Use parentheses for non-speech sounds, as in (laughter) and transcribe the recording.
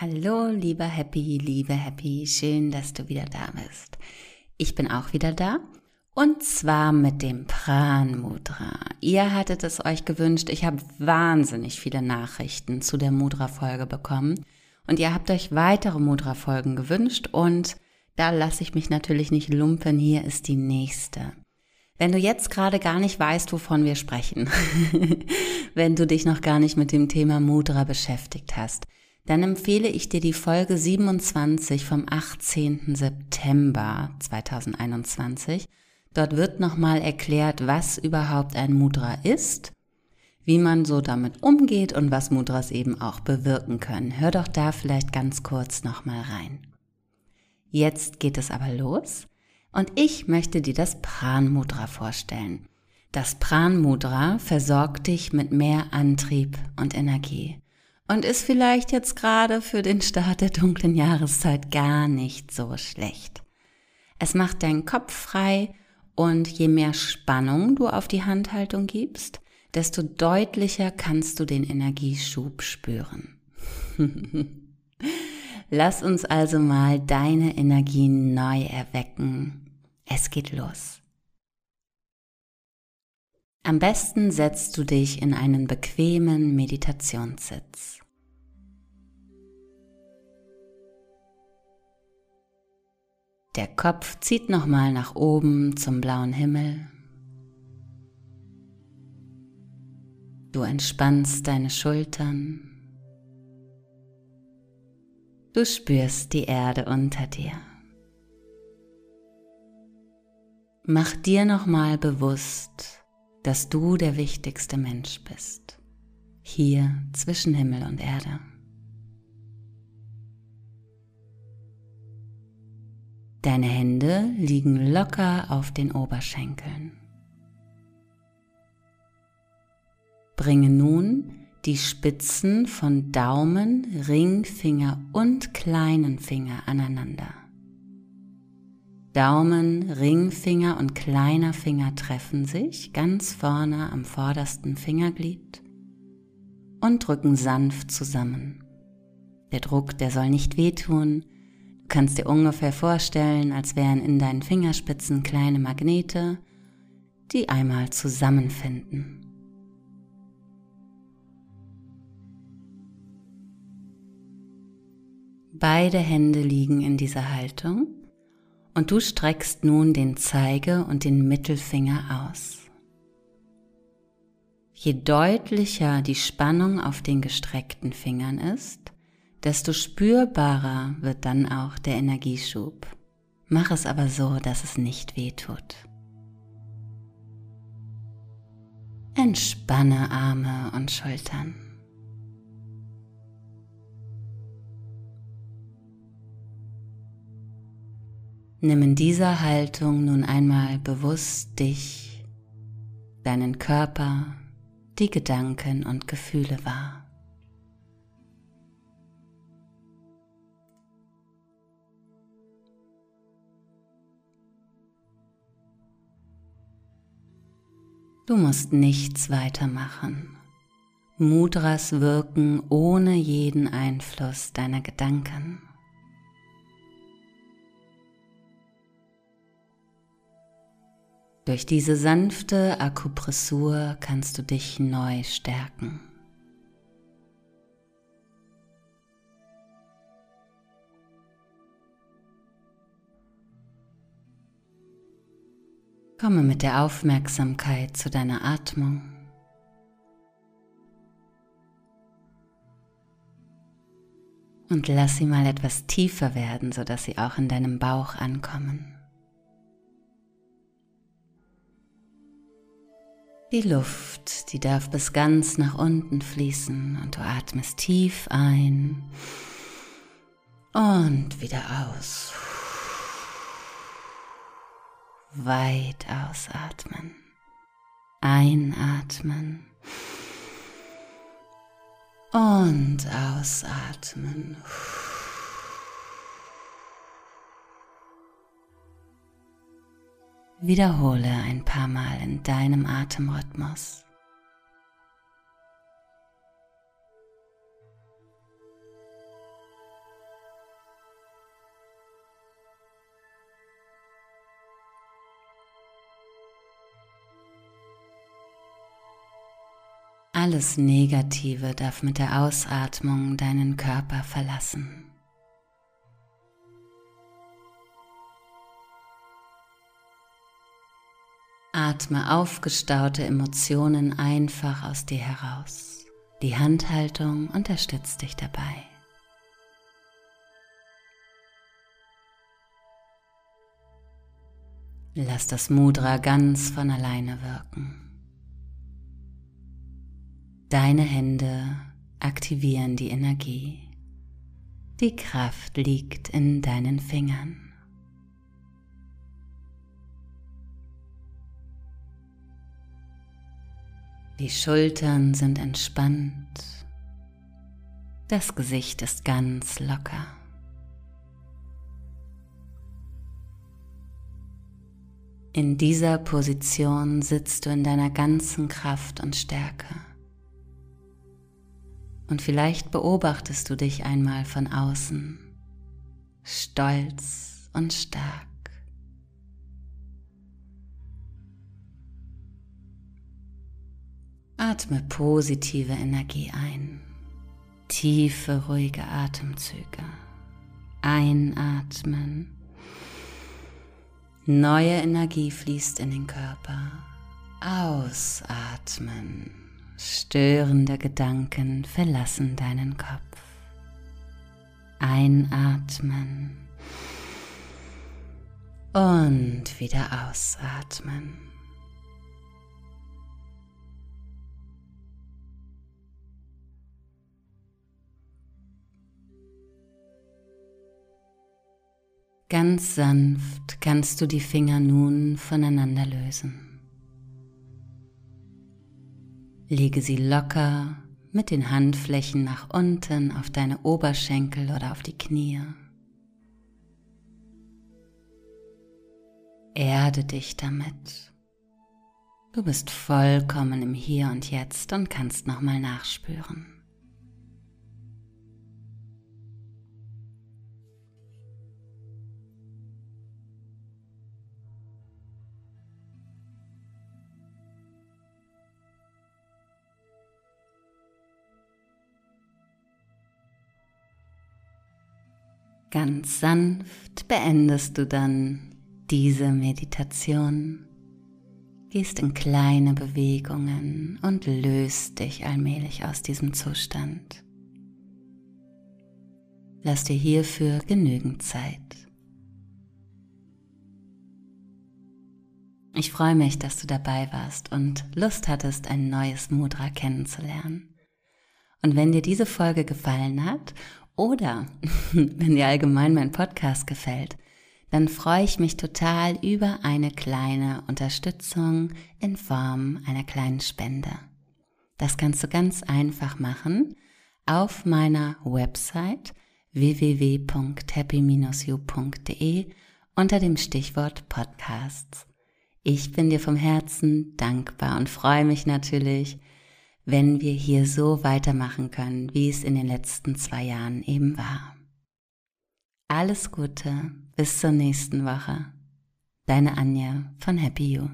Hallo, lieber Happy, liebe Happy, schön, dass du wieder da bist. Ich bin auch wieder da und zwar mit dem Pran Mudra. Ihr hattet es euch gewünscht. Ich habe wahnsinnig viele Nachrichten zu der Mudra-Folge bekommen und ihr habt euch weitere Mudra-Folgen gewünscht und da lasse ich mich natürlich nicht lumpen. Hier ist die nächste. Wenn du jetzt gerade gar nicht weißt, wovon wir sprechen, (laughs) wenn du dich noch gar nicht mit dem Thema Mudra beschäftigt hast, dann empfehle ich dir die Folge 27 vom 18. September 2021. Dort wird nochmal erklärt, was überhaupt ein Mudra ist, wie man so damit umgeht und was Mudras eben auch bewirken können. Hör doch da vielleicht ganz kurz nochmal rein. Jetzt geht es aber los und ich möchte dir das Pran Mudra vorstellen. Das Pran Mudra versorgt dich mit mehr Antrieb und Energie und ist vielleicht jetzt gerade für den Start der dunklen Jahreszeit gar nicht so schlecht. Es macht deinen Kopf frei und je mehr Spannung du auf die Handhaltung gibst, desto deutlicher kannst du den Energieschub spüren. (laughs) Lass uns also mal deine Energie neu erwecken. Es geht los. Am besten setzt du dich in einen bequemen Meditationssitz. Der Kopf zieht nochmal nach oben zum blauen Himmel. Du entspannst deine Schultern. Du spürst die Erde unter dir. Mach dir nochmal bewusst, dass du der wichtigste Mensch bist, hier zwischen Himmel und Erde. Deine Hände liegen locker auf den Oberschenkeln. Bringe nun die Spitzen von Daumen, Ringfinger und kleinen Finger aneinander. Daumen, Ringfinger und kleiner Finger treffen sich ganz vorne am vordersten Fingerglied und drücken sanft zusammen. Der Druck, der soll nicht wehtun, kannst dir ungefähr vorstellen, als wären in deinen Fingerspitzen kleine Magnete, die einmal zusammenfinden. Beide Hände liegen in dieser Haltung und du streckst nun den Zeige und den Mittelfinger aus. Je deutlicher die Spannung auf den gestreckten Fingern ist, desto spürbarer wird dann auch der Energieschub. Mach es aber so, dass es nicht weh tut. Entspanne Arme und Schultern. Nimm in dieser Haltung nun einmal bewusst dich, deinen Körper, die Gedanken und Gefühle wahr. Du musst nichts weitermachen. Mudras wirken ohne jeden Einfluss deiner Gedanken. Durch diese sanfte Akupressur kannst du dich neu stärken. Komme mit der Aufmerksamkeit zu deiner Atmung. Und lass sie mal etwas tiefer werden, sodass sie auch in deinem Bauch ankommen. Die Luft, die darf bis ganz nach unten fließen und du atmest tief ein und wieder aus weit ausatmen. Einatmen und ausatmen. Wiederhole ein paar Mal in deinem Atemrhythmus. Alles Negative darf mit der Ausatmung deinen Körper verlassen. Atme aufgestaute Emotionen einfach aus dir heraus. Die Handhaltung unterstützt dich dabei. Lass das Mudra ganz von alleine wirken. Deine Hände aktivieren die Energie. Die Kraft liegt in deinen Fingern. Die Schultern sind entspannt. Das Gesicht ist ganz locker. In dieser Position sitzt du in deiner ganzen Kraft und Stärke. Und vielleicht beobachtest du dich einmal von außen, stolz und stark. Atme positive Energie ein, tiefe, ruhige Atemzüge. Einatmen. Neue Energie fließt in den Körper. Ausatmen. Störende Gedanken verlassen deinen Kopf. Einatmen und wieder ausatmen. Ganz sanft kannst du die Finger nun voneinander lösen. Lege sie locker mit den Handflächen nach unten auf deine Oberschenkel oder auf die Knie. Erde dich damit. Du bist vollkommen im Hier und Jetzt und kannst nochmal nachspüren. Ganz sanft beendest du dann diese Meditation, gehst in kleine Bewegungen und löst dich allmählich aus diesem Zustand. Lass dir hierfür genügend Zeit. Ich freue mich, dass du dabei warst und Lust hattest, ein neues Mudra kennenzulernen. Und wenn dir diese Folge gefallen hat oder (laughs) wenn dir allgemein mein Podcast gefällt, dann freue ich mich total über eine kleine Unterstützung in Form einer kleinen Spende. Das kannst du ganz einfach machen auf meiner Website www.happy-you.de unter dem Stichwort Podcasts. Ich bin dir vom Herzen dankbar und freue mich natürlich, wenn wir hier so weitermachen können, wie es in den letzten zwei Jahren eben war. Alles Gute, bis zur nächsten Woche. Deine Anja von Happy You.